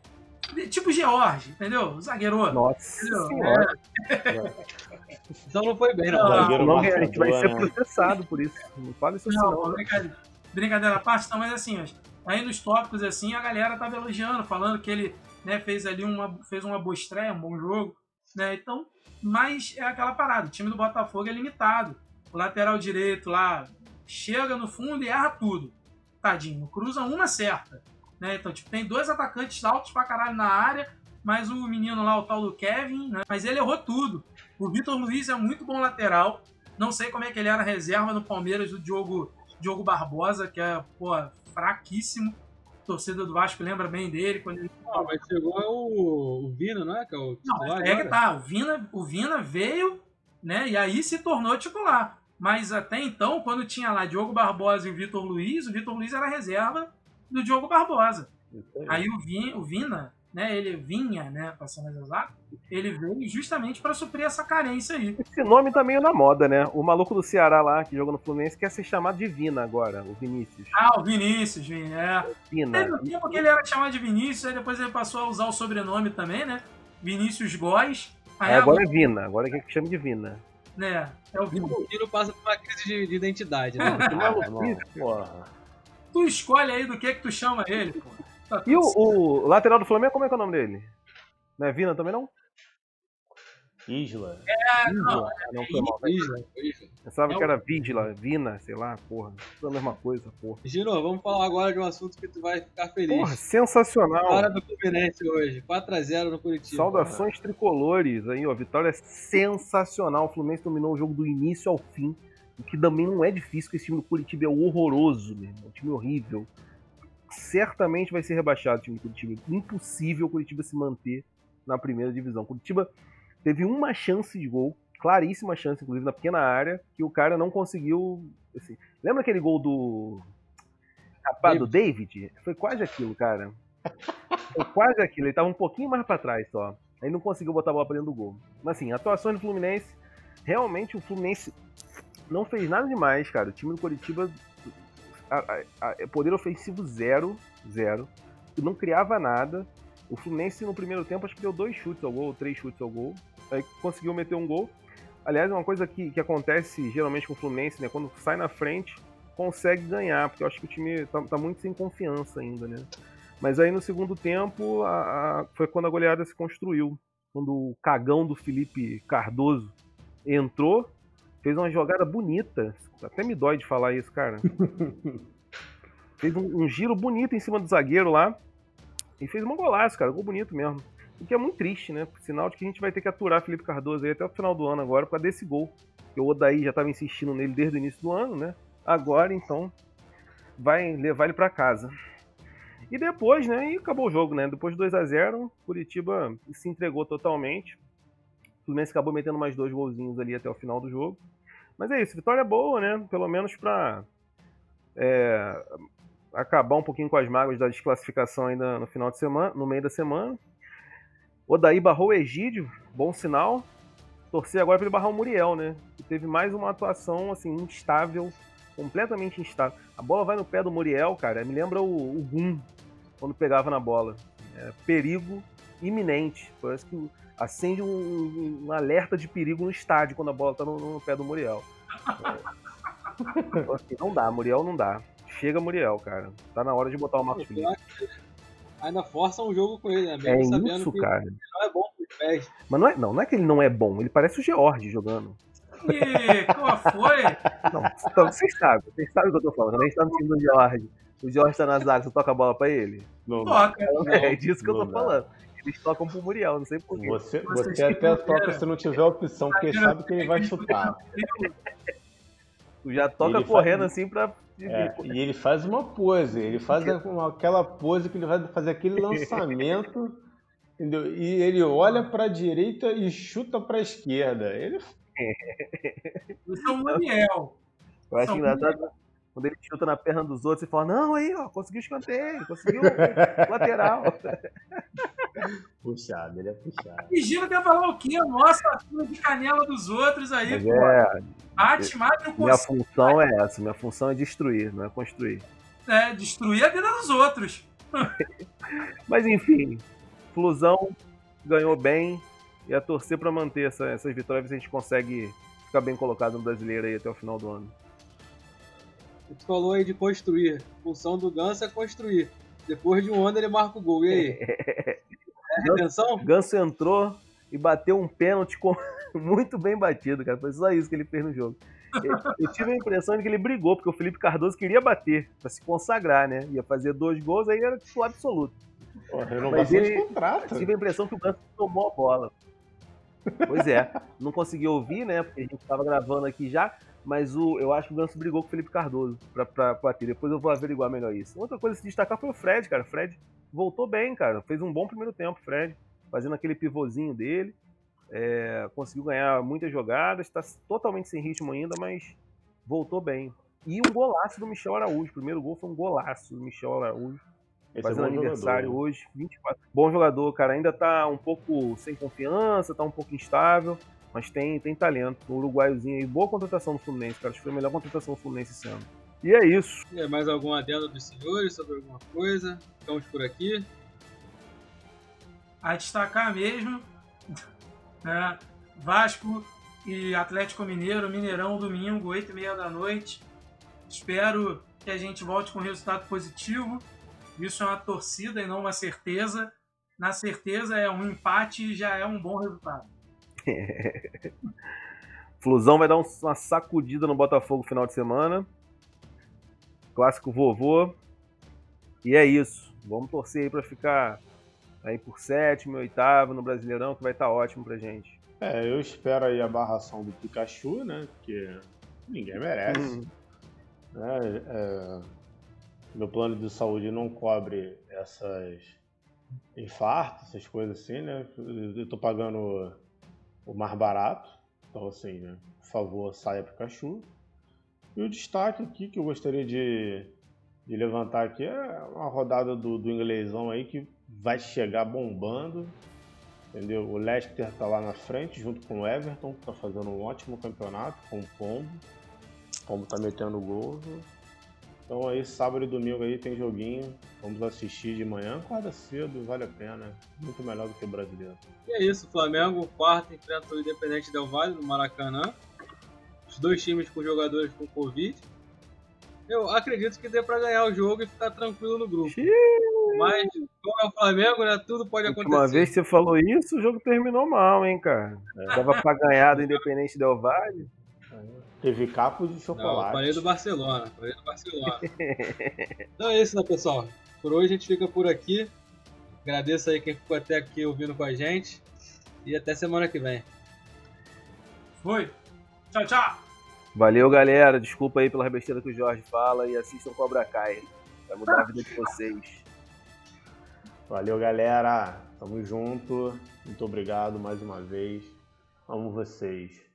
Tipo George, entendeu? Zagueiro. Nossa. Senhora. É. então não foi bem, não. não, não a gente vai ser processado por isso. Não fala isso não, assim, não. Brincadeira, brincadeira à parte, não, mas assim, aí nos tópicos assim, a galera tava elogiando, falando que ele né, fez ali uma, fez uma boa estreia, um bom jogo. Né? Então, mas é aquela parada, o time do Botafogo é limitado. O lateral direito lá chega no fundo e erra tudo tadinho, cruza uma certa. Né? Então, tipo, tem dois atacantes altos pra caralho na área, mas o menino lá, o tal do Kevin, né? Mas ele errou tudo. O Vitor Luiz é muito bom lateral. Não sei como é que ele era reserva no Palmeiras do Diogo, Diogo Barbosa, que é, pô, fraquíssimo. Torcida do Vasco lembra bem dele. Quando ele... Não, mas chegou o, o Vina, não é? Que é o não, é que tá. O Vina, o Vina veio, né? E aí se tornou titular. Mas até então, quando tinha lá Diogo Barbosa e o Vitor Luiz, o Vitor Luiz era reserva do Diogo Barbosa. Aí o, Vin, o Vina, né, ele vinha, né, para ser mais exato, ele veio justamente para suprir essa carência aí. Esse nome tá meio na moda, né? O maluco do Ceará lá, que joga no Fluminense, quer ser chamado de Vina agora, o Vinícius. Ah, o Vinícius, Vina, é. Vina. Teve um tempo que ele era chamado de Vinícius, aí depois ele passou a usar o sobrenome também, né? Vinícius Góes. Aí agora, é Vina, agora é que chama de Vina né? É o Vino. O Vino passa por uma crise de, de identidade, né? porra. Tu escolhe aí do que que tu chama ele, pô. E o, o, lateral do Flamengo, como é que é o nome dele? Não é Vina também, não? Isla. É, Isla. não, não foi mal. Isla. Isla. Pensava é que era Vigila, Vina, sei lá, porra. Tudo a mesma coisa, porra. Gino, vamos falar agora de um assunto que tu vai ficar feliz. Porra, sensacional. Vitória do Fluminense hoje, 4x0 no Curitiba. Saudações cara. tricolores aí, ó. Vitória é sensacional. O Fluminense dominou o jogo do início ao fim. O que também não é difícil, porque esse time do Curitiba é horroroso, mesmo. É um time horrível. Certamente vai ser rebaixado o time do Curitiba. Impossível o Curitiba se manter na primeira divisão. Curitiba teve uma chance de gol, claríssima chance, inclusive, na pequena área, que o cara não conseguiu. Assim, lembra aquele gol do. Rapaz, do David? Foi quase aquilo, cara. Foi quase aquilo. Ele tava um pouquinho mais para trás só. Aí não conseguiu botar a bola pra dentro do gol. Mas assim, atuações do Fluminense. Realmente o Fluminense não fez nada demais, cara. O time do Curitiba. A, a, a, poder ofensivo zero. Zero. Não criava nada. O Fluminense no primeiro tempo acho que deu dois chutes ao gol, três chutes ao gol. Aí conseguiu meter um gol. Aliás, é uma coisa que, que acontece geralmente com o Fluminense, né? Quando sai na frente, consegue ganhar, porque eu acho que o time tá, tá muito sem confiança ainda, né? Mas aí no segundo tempo a, a, foi quando a goleada se construiu. Quando o cagão do Felipe Cardoso entrou, fez uma jogada bonita. Até me dói de falar isso, cara. [laughs] fez um, um, giro bonito em cima do zagueiro lá. E fez uma golaço, cara. Gol bonito mesmo. O que é muito triste, né? Sinal de que a gente vai ter que aturar Felipe Cardoso aí até o final do ano agora para desse gol. Que o Odaí já estava insistindo nele desde o início do ano, né? Agora, então, vai levar ele para casa. E depois, né? E acabou o jogo, né? Depois de 2 a 0 Curitiba se entregou totalmente. O Fluminense acabou metendo mais dois golzinhos ali até o final do jogo. Mas é isso, vitória boa, né? Pelo menos para é, acabar um pouquinho com as mágoas da desclassificação ainda no final de semana, no meio da semana. Odaí barrou o Egídio, bom sinal. Torcer agora para ele barrar o Muriel, né? Que teve mais uma atuação assim instável, completamente instável. A bola vai no pé do Muriel, cara. Me lembra o, o Gum quando pegava na bola. É, perigo iminente. Parece que acende um, um, alerta de perigo no estádio quando a bola tá no, no pé do Muriel. É. [laughs] Então, assim, não dá, Muriel não dá. Chega Muriel, cara. Tá na hora de botar o Marcos Felipe. Ainda força um jogo com ele, né? é isso, cara. Não é bom pros pés. Mas não é, não, não é que ele não é bom, ele parece o George jogando. E qual foi? Não, então, vocês sabem, vocês sabem o que eu tô falando. Também está no time do George. O George tá na zaga, você toca a bola pra ele? Não, Toca. É, disso que eu tô falando. Eles tocam pro Muriel, não sei porquê. Você, você até toca se não tiver opção, porque sabe que ele vai chutar. Tu já toca correndo faz... assim pra. É, e ele faz uma pose, ele faz aquela pose que ele vai fazer aquele lançamento, entendeu? E ele olha pra direita e chuta pra esquerda. Ele. Isso é o Muriel. Eu acho engraçado quando ele chuta na perna dos outros e fala: Não, aí, ó, conseguiu escanteio, conseguiu [laughs] lateral. Puxado, ele é puxado. E Gino quer falar o quê? Nossa, a de canela dos outros aí, Mas pô. É, bate, mate, não Minha função é essa, minha função é destruir, não é construir. É, destruir a vida dos outros. [laughs] Mas enfim, Flusão ganhou bem e a torcer para manter essa, essas vitórias a gente consegue ficar bem colocado no brasileiro aí até o final do ano. Tu falou aí de construir. A função do Ganso é construir. Depois de um ano ele marca o gol. E aí? [laughs] É redenção? Ganso entrou e bateu um pênalti com... [laughs] muito bem batido, cara. Foi só isso que ele fez no jogo. Eu tive a impressão de que ele brigou, porque o Felipe Cardoso queria bater, para se consagrar, né? Ia fazer dois gols, aí era titular absoluto. Pô, Mas ele, contrato. tive a impressão que o Ganso tomou a bola. Pois é, não consegui ouvir, né? Porque a gente estava gravando aqui já. Mas o, eu acho que o Ganso brigou com o Felipe Cardoso pra, pra bater. Depois eu vou averiguar melhor isso. Outra coisa a se destacar foi o Fred, cara. O Fred voltou bem, cara. Fez um bom primeiro tempo, Fred. Fazendo aquele pivôzinho dele. É, conseguiu ganhar muitas jogadas. Está totalmente sem ritmo ainda, mas voltou bem. E um golaço do Michel Araújo. O primeiro gol foi um golaço do Michel Araújo. Esse fazendo é aniversário jogador. hoje, 24. Bom jogador, cara. Ainda tá um pouco sem confiança, tá um pouco instável. Mas tem, tem talento. O uruguaiozinho aí, boa contratação do Fluminense, cara. Acho que foi a melhor contratação do Fluminense esse ano. E é isso. E mais alguma adenda dos senhores sobre alguma coisa? Ficamos por aqui. A destacar mesmo, [laughs] né? Vasco e Atlético Mineiro, Mineirão, domingo, 8 e meia da noite. Espero que a gente volte com resultado positivo. Isso é uma torcida e não uma certeza. Na certeza é um empate e já é um bom resultado. [laughs] Flusão vai dar uma sacudida no Botafogo final de semana. Clássico vovô. E é isso. Vamos torcer aí pra ficar aí por sétimo, oitavo no Brasileirão, que vai estar tá ótimo pra gente. É, eu espero aí a barração do Pikachu, né? Porque ninguém merece. Uhum. É, é, meu plano de saúde não cobre essas infartos, essas coisas assim, né? Eu tô pagando o mais barato. Então, assim, né? Por favor, saia Pikachu. E o destaque aqui que eu gostaria de, de levantar aqui é uma rodada do, do inglesão aí que vai chegar bombando. Entendeu? O Leicester tá lá na frente, junto com o Everton, que tá fazendo um ótimo campeonato com o Pombo. O Pombo tá metendo gol. Então aí, sábado e domingo aí tem joguinho. Vamos assistir de manhã, acorda cedo, vale a pena. Muito melhor do que o brasileiro. E é isso, Flamengo, quarto, enfrenta o Independente Del Valle no Maracanã. Os dois times com jogadores com Covid. Eu acredito que dê pra ganhar o jogo e ficar tranquilo no grupo. Mas, como é o Flamengo, né? Tudo pode acontecer. Uma vez que você falou isso, o jogo terminou mal, hein, cara. É. Dava pra ganhar do Independente Del Valle. Teve capos de chocolate. Não, falei do Barcelona. Falei do Barcelona. [laughs] então é isso, né, pessoal? Por hoje a gente fica por aqui. Agradeço aí quem ficou até aqui ouvindo com a gente. E até semana que vem. Fui. Tchau, tchau. Valeu, galera. Desculpa aí pela besteira que o Jorge fala e assistam Cobra Kai. Vai mudar a vida de vocês. Valeu, galera. Tamo junto. Muito obrigado mais uma vez. Amo vocês.